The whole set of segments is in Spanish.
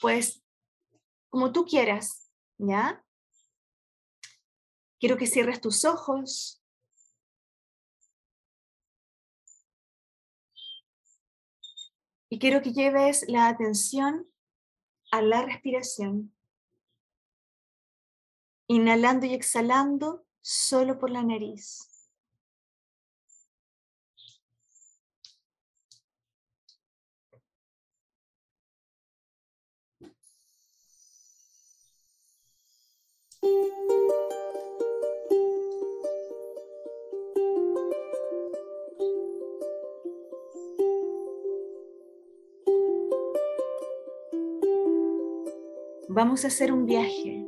pues como tú quieras, ¿ya? Quiero que cierres tus ojos. Y quiero que lleves la atención a la respiración. Inhalando y exhalando solo por la nariz. Vamos a hacer un viaje.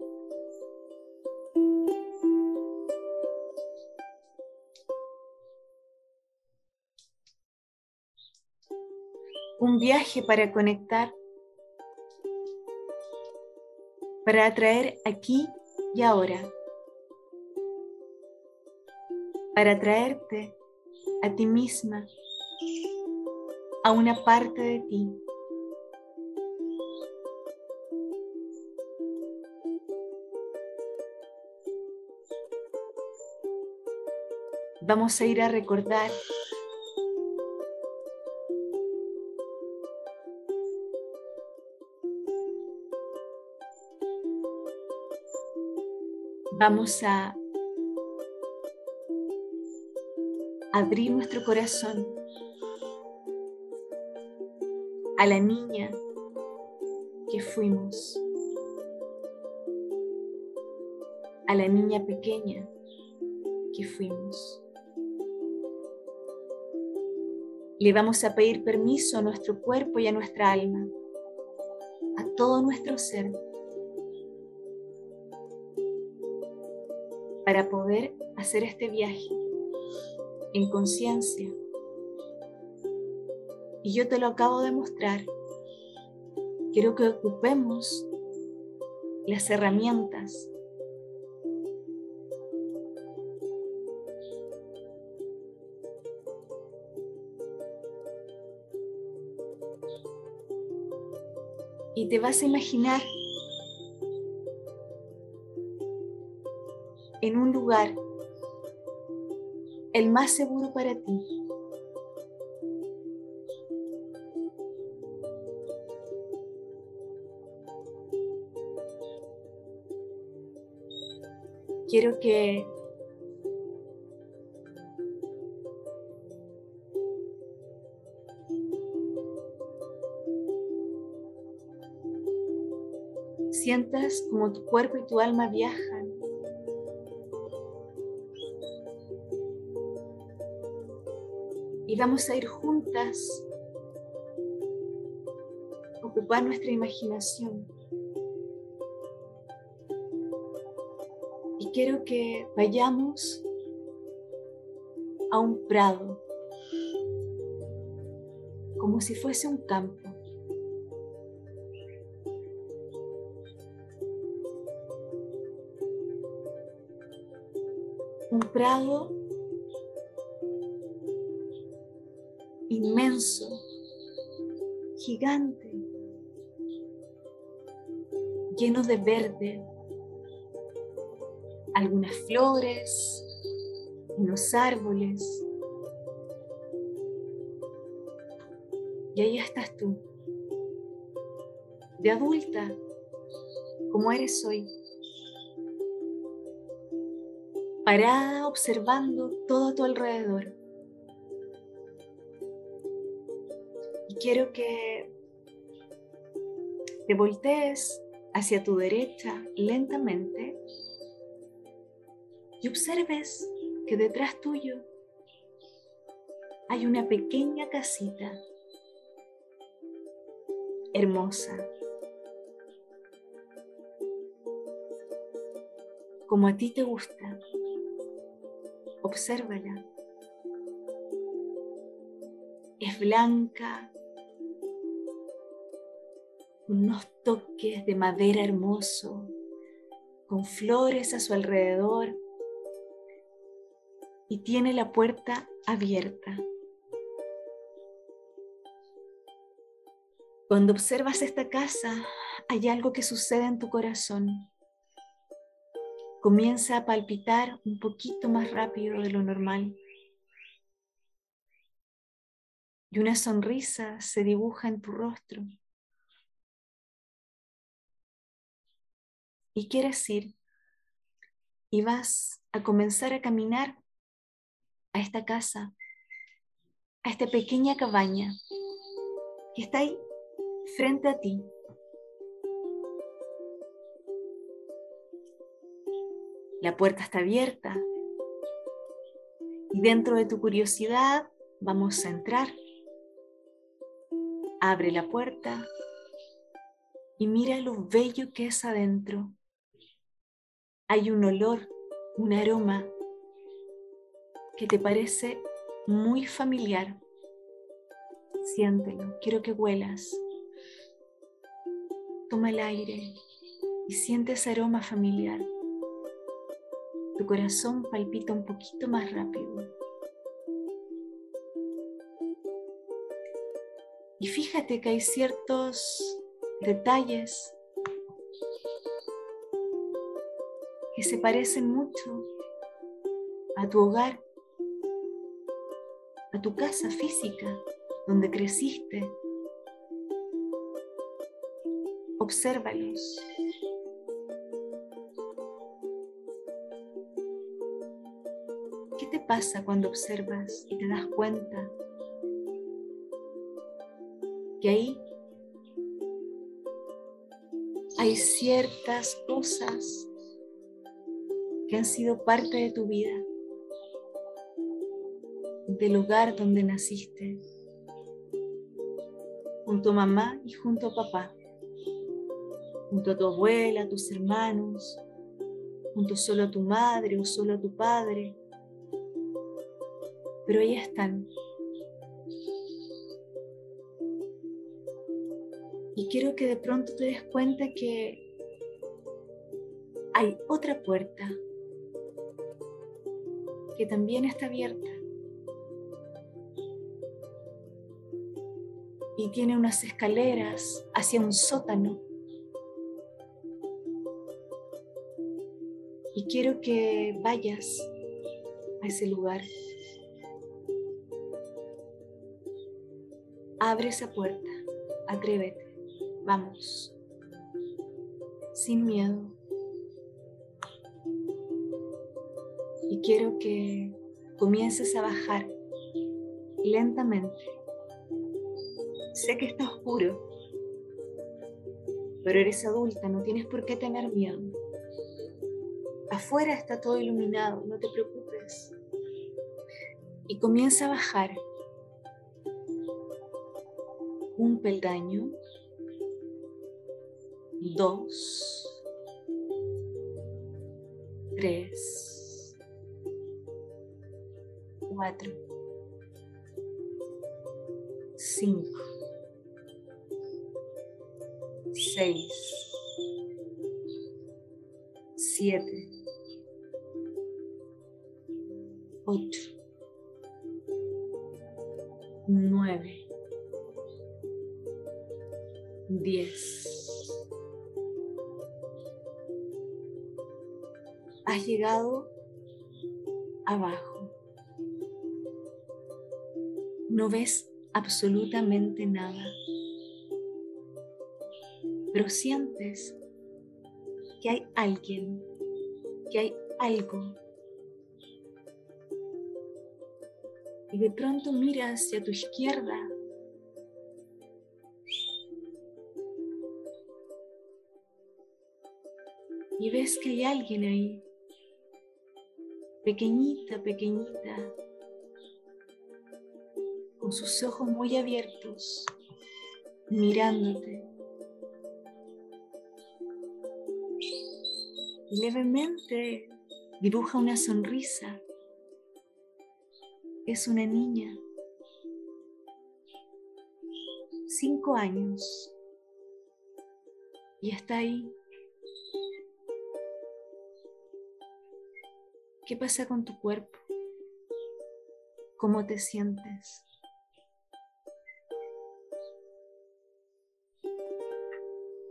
Un viaje para conectar, para atraer aquí y ahora, para traerte a ti misma, a una parte de ti. vamos a ir a recordar vamos a abrir nuestro corazón a la niña que fuimos, a la niña pequeña que fuimos. Le vamos a pedir permiso a nuestro cuerpo y a nuestra alma, a todo nuestro ser, para poder hacer este viaje en conciencia. Y yo te lo acabo de mostrar. Quiero que ocupemos las herramientas y te vas a imaginar en un lugar el más seguro para ti. Quiero que sientas como tu cuerpo y tu alma viajan. Y vamos a ir juntas, ocupar nuestra imaginación. Y quiero que vayamos a un prado, como si fuese un campo. prado inmenso, gigante, lleno de verde, algunas flores, unos árboles. Y ahí estás tú, de adulta, como eres hoy parada observando todo a tu alrededor. Quiero que te voltees hacia tu derecha lentamente y observes que detrás tuyo hay una pequeña casita hermosa, como a ti te gusta obsérvala. Es blanca, unos toques de madera hermoso, con flores a su alrededor y tiene la puerta abierta. Cuando observas esta casa, hay algo que sucede en tu corazón. Comienza a palpitar un poquito más rápido de lo normal. Y una sonrisa se dibuja en tu rostro. Y quieres ir. Y vas a comenzar a caminar a esta casa, a esta pequeña cabaña que está ahí frente a ti. La puerta está abierta y dentro de tu curiosidad vamos a entrar. Abre la puerta y mira lo bello que es adentro. Hay un olor, un aroma que te parece muy familiar. Siéntelo, quiero que huelas. Toma el aire y siente ese aroma familiar. Tu corazón palpita un poquito más rápido. Y fíjate que hay ciertos detalles se parecen mucho a tu hogar, a tu casa física donde creciste, Obsérvalos. ¿Qué te pasa cuando observas y te das cuenta que ahí hay ciertas cosas que han sido parte de tu vida, del lugar donde naciste, junto a mamá y junto a papá? junto a tu abuela, a tus hermanos, junto solo a tu madre o solo a tu padre. Pero ahí están. Y quiero que de pronto te des cuenta que hay otra puerta que también está abierta. Y tiene unas escaleras hacia un sótano Y quiero que vayas a ese lugar. Abre esa puerta, atrévete, vamos, sin miedo. Quiero que comiences a bajar lentamente. Sé que está oscuro, pero eres adulta, no tienes por qué tener miedo. Afuera está todo iluminado, no te preocupes. Y comienza a bajar un peldaño, dos, tres, cuatro, cinco, seis, siete, 8, 9, 10. Has llegado No ves absolutamente nada, pero sientes que hay alguien, que hay algo y de pronto mira hacia tu izquierda. Y ves que hay alguien ahí, pequeñita, pequeñita, con sus ojos muy abiertos, mirándote. Y levemente dibuja una sonrisa es una niña, cinco años, y está ahí. ¿Qué pasa con tu cuerpo? ¿Cómo te sientes?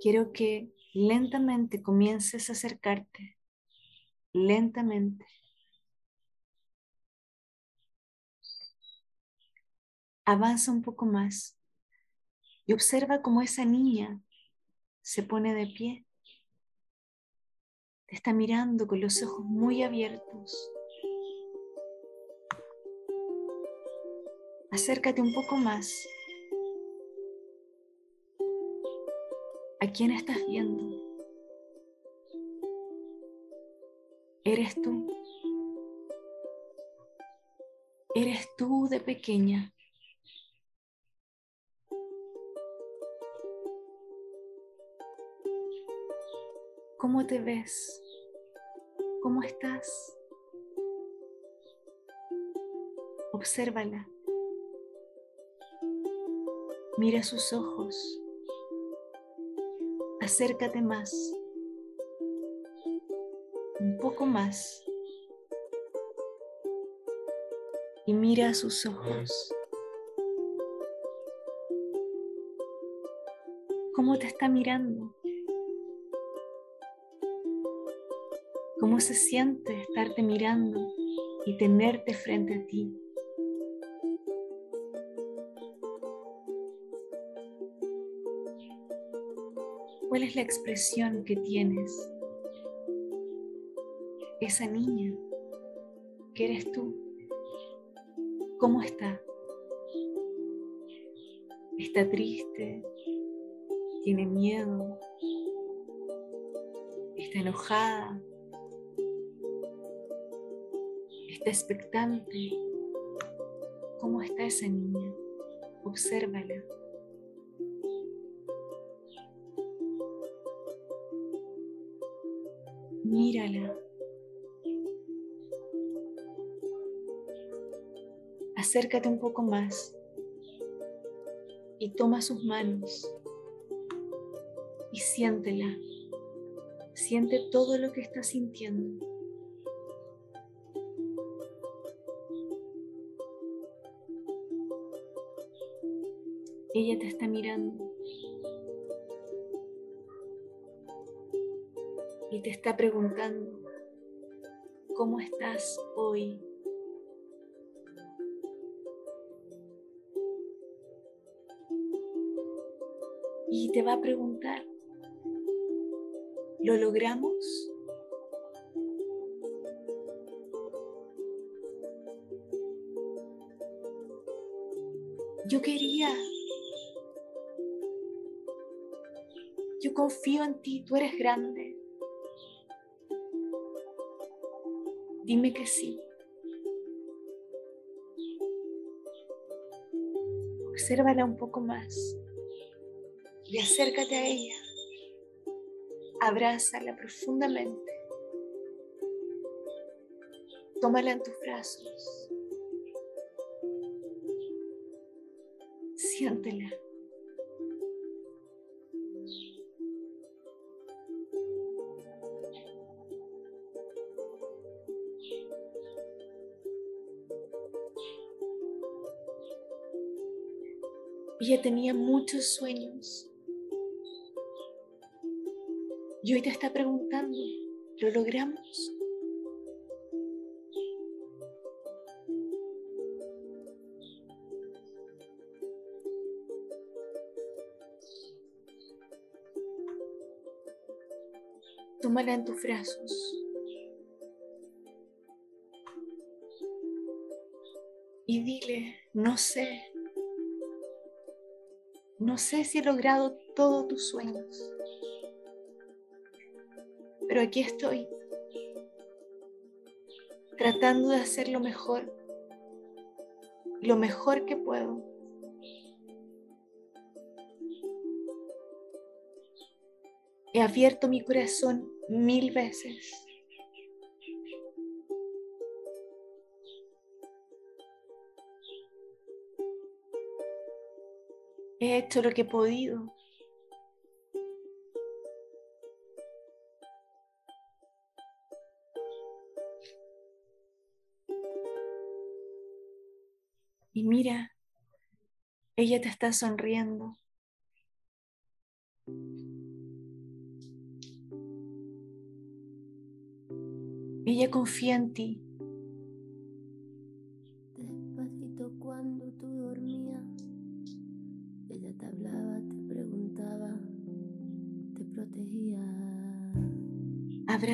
Quiero que lentamente comiences a acercarte, lentamente. Avanza un poco más y observa cómo esa niña se pone de pie. Te está mirando con los ojos muy abiertos. Acércate un poco más. ¿A quién estás viendo? ¿Eres tú? ¿Eres tú de pequeña? ¿Cómo te ves? ¿Cómo estás? Obsérvala. Mira sus ojos. Acércate más. Un poco más. Y mira a sus ojos. ¿Cómo te está mirando? ¿Cómo se siente estarte mirando y tenerte frente a ti? ¿Cuál es la expresión que tienes? Esa niña que eres tú, ¿cómo está? ¿Está triste? ¿Tiene miedo? ¿Está enojada? está expectante. ¿Cómo está esa niña? Obsérvala. Mírala. Acércate un poco más y toma sus manos y siéntela. Siente todo lo que está sintiendo. Ella te está mirando te está preguntando, ¿cómo estás hoy? Y te va a preguntar, ¿lo logramos? Yo quería Yo confío en ti, tú eres grande. Dime que sí. Obsérvala un poco más y acércate a ella. Abrázala profundamente. Tómala en tus brazos. Siéntela. Ella tenía muchos sueños. Y hoy te está preguntando, ¿lo logramos? Tómala en tus brazos. Y dile, no sé, no sé si he logrado todos tus sueños, pero aquí estoy, tratando de hacer lo mejor, lo mejor que puedo. He abierto mi corazón mil veces He hecho lo que he podido. Y mira, ella te está sonriendo. Ella confía en ti.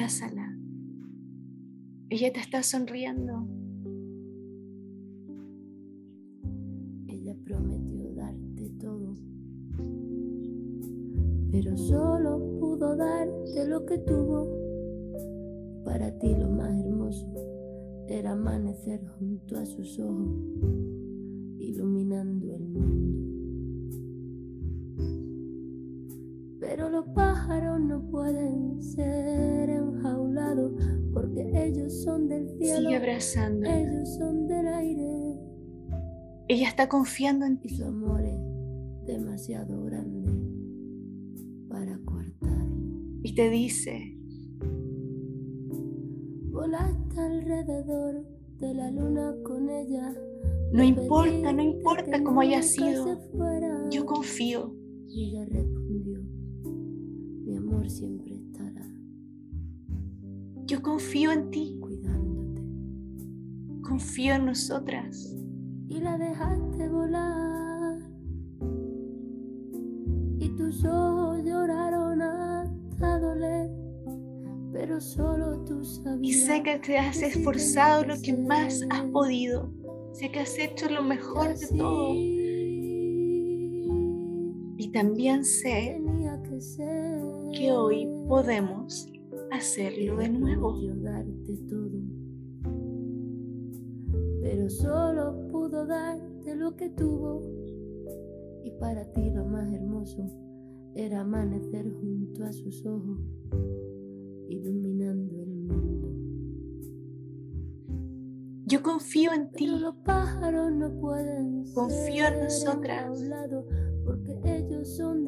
Abrázala. Ella te está sonriendo. Ella prometió darte todo, pero solo pudo darte lo que tuvo. Para ti lo más hermoso era amanecer junto a sus ojos, iluminando el mundo. Pero los pájaros no pueden ser enjaulados porque ellos son del cielo, Sigue abrazando. ellos son del aire Ella está confiando en y ti. su amor es demasiado grande para coartarlo. Y te dice, Volaste alrededor de la luna con ella. no importa, no importa cómo haya sido. Yo confío. Y ella siempre estará Yo confío en ti. cuidándote. Confío en nosotras. Y la dejaste volar. Y tus ojos lloraron hasta doler. Pero solo tú sabías. Y sé que te has esforzado lo que más has podido. Sé que has hecho lo mejor de todo. Y también sé que hoy podemos hacerlo de nuevo. Pero solo pudo darte lo que tuvo. Y para ti lo más hermoso era amanecer junto a sus ojos, iluminando el mundo. Yo confío en Pero ti. los pájaros no pueden Confío en nosotras. porque ellos son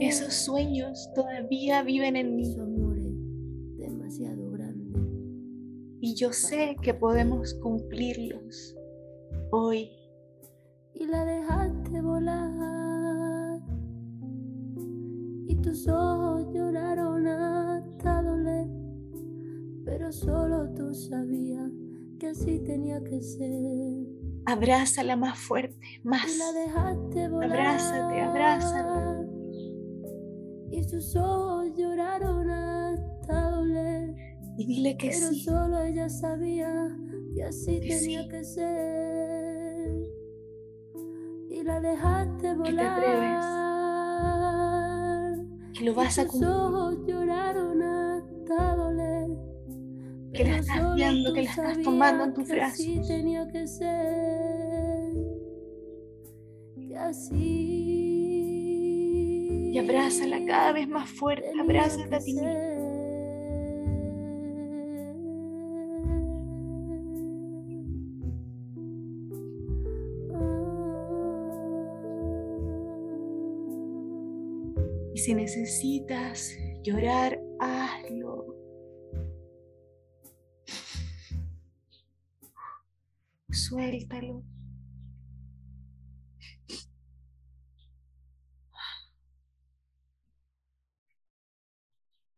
Esos sueños todavía viven en mí. Y yo sé que podemos cumplirlos hoy. Y la dejaste volar. Y tus ojos lloraron hasta doler. Pero solo tú sabías que así tenía que ser. Abrázala más fuerte, más. Y volar. Abrázate, abrázala. Y sus ojos lloraron hasta doler. Y dile que Pero sí. solo ella sabía que así Que tenía sí. que ser. Y la dejaste te volar. Que lo vas y a cumplir. ojos lloraron hasta doler. Que la estás viendo, que la estás tomando en tus que así brazos. tenía que ser. Que así. Y abrázala cada vez más fuerte. Abrázate a ti mismo. Y si necesitas llorar, hazlo. Suéltalo.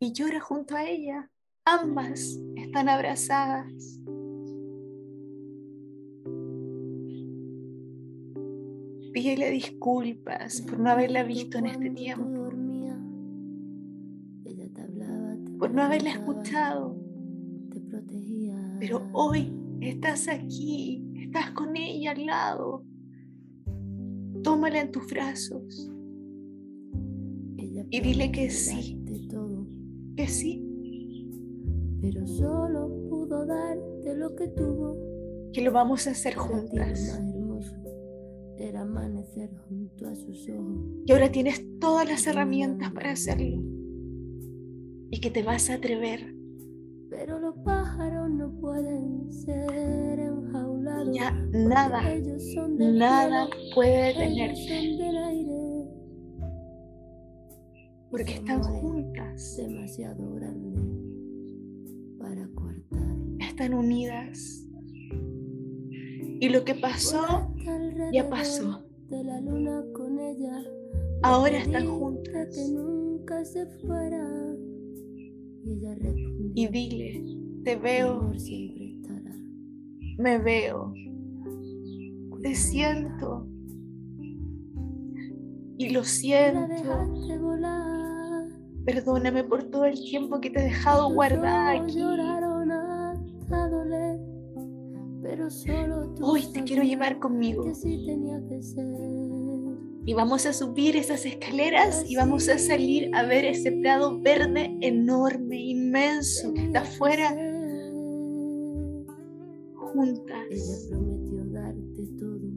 Y llora junto a ella. Ambas están abrazadas. Pídele disculpas por no haberla visto en este tiempo, por no haberla escuchado, pero hoy estás aquí, estás con ella al lado. Tómala en tus brazos, Ella y dile que sí. todo, que sí, pero solo pudo darte lo que tuvo. que lo vamos a hacer juntas. era amanecer junto a sus ojos. Y ahora tienes todas las herramientas para hacerlo. Y que te vas a atrever. Pero los pájaros no pueden ser enjaulados. Ya nada, nada puede aire. Porque están juntas. demasiado grande para. Están unidas. Y lo que pasó, ya pasó. De la luna con ella. ahora están juntas. Y ella respondió, y dile, te "Mi veo. Me veo, te Cuidado". siento. Y lo siento. Perdóname por todo el tiempo que te he dejado guardada aquí. Hoy te quiero llevar conmigo. Y vamos a subir esas escaleras y vamos a salir a ver ese prado verde enorme, inmenso, que está afuera juntas. prometió darte todo,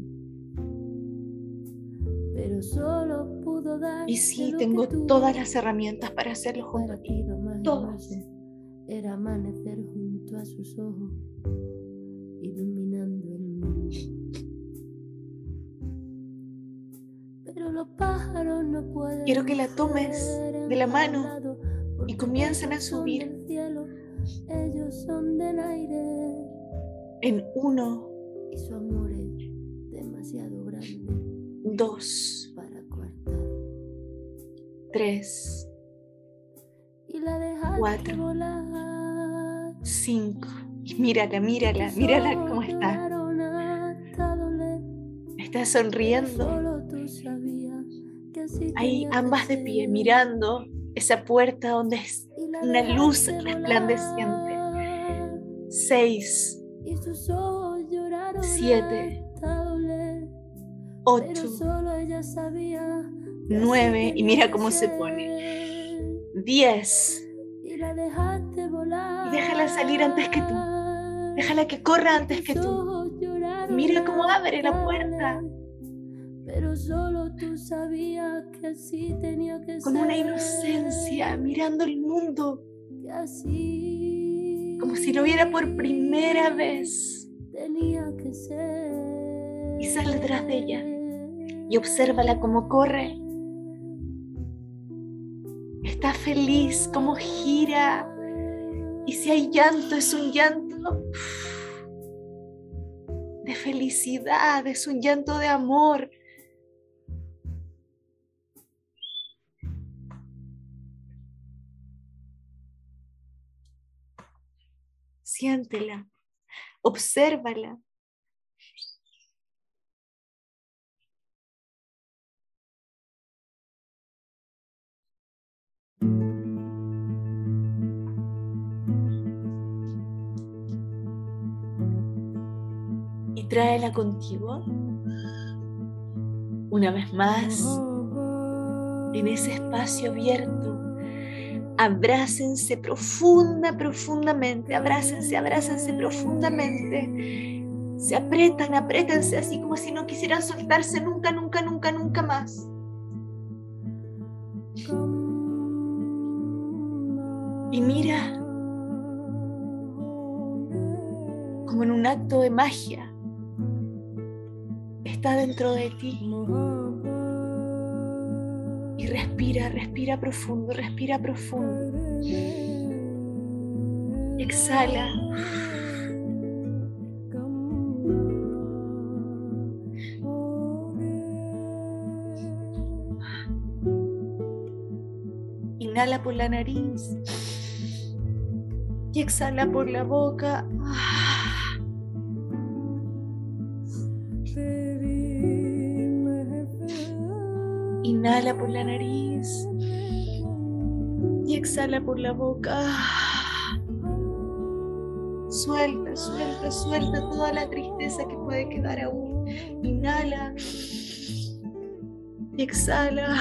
pero solo pudo dar. Y sí, tengo todas las herramientas para hacerlo junto a ti todas. era amanecer junto a sus ojos, iluminando el mundo. Pero los pájaros no pueden. Quiero que la tomes de la mano porque comiencen a subir. ellos son del aire En uno, y su amor es demasiado grande dos, para coartar. tres, Y la dejaste Cuatro. volar. cinco. Y mírala, mírala, mírala cómo está. Está sonriendo. Ahí ambas de pie, mirando esa puerta donde es una luz resplandeciente. seis, Y sus ojos lloraron Siete, ocho, nueve, y mira cómo se pone. diez. Y déjala salir antes que tú. Déjala que corra antes que tú. Mira cómo abre la puerta. doler, Pero solo tú sabías que así tenía que Con ser. una inocencia, mirando el mundo Que así como si lo viera por primera vez. Y sale detrás de ella. Y obsérvala cómo corre. Está feliz, cómo gira. Y si hay llanto, es un llanto de felicidad, es un llanto de amor. Siéntela, obsérvala. y tráela contigo. Una vez más, en ese espacio abierto, abrácense profunda, profundamente, abrácense, abrácense profundamente. Se apretan, apretanse así como si no quisieran soltarse nunca, nunca, nunca, nunca más. Y mira como en un acto de magia, está dentro de ti. Respira, respira profundo, respira profundo. Exhala. Inhala por la nariz y exhala por la boca. Exhala por la boca. Suelta, suelta, suelta toda la tristeza que puede quedar aún. Inhala y exhala.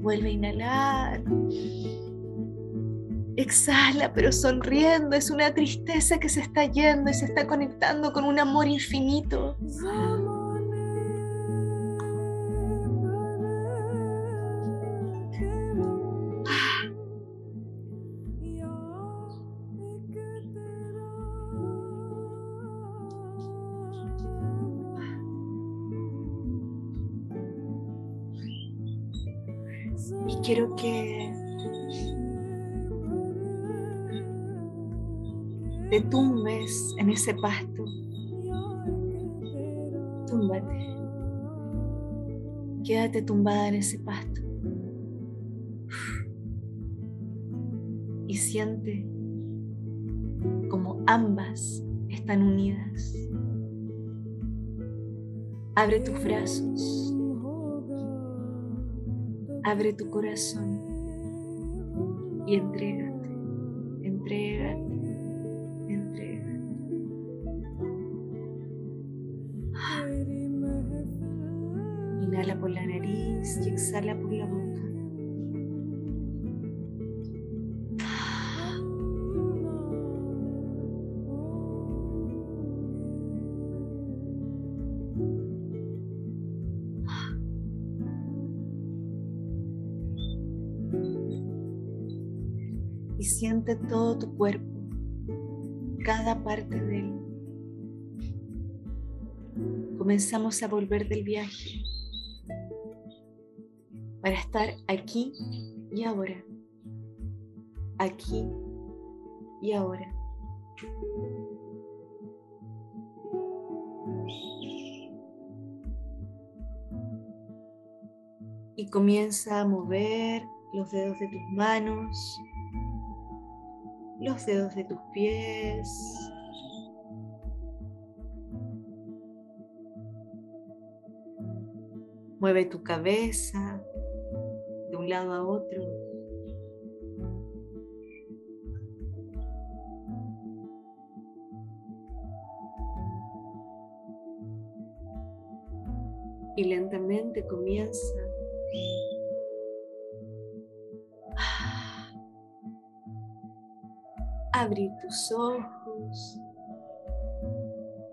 Vuelve a inhalar. Exhala, pero sonriendo. Es una tristeza que se está yendo y se está conectando con un amor infinito. Ese pasto. Túmbate. Quédate tumbada en ese pasto. Y siente como ambas están unidas. Abre tus brazos. Abre tu corazón y entrégate, y exhala por la boca. y siente todo tu cuerpo, cada parte de él. Comenzamos a volver del viaje para estar aquí y ahora, aquí y ahora. Y comienza a mover los dedos de tus manos, los dedos de tus pies. Mueve tu cabeza un lado a otro. Y lentamente comienza. Abrir tus ojos,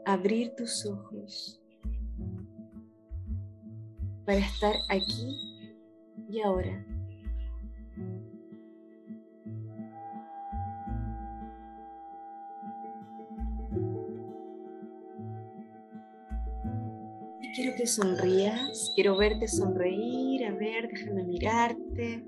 abrir tus ojos. Para estar aquí y ahora. quiero que sonrías, quiero verte sonreír, a ver, déjame mirarte.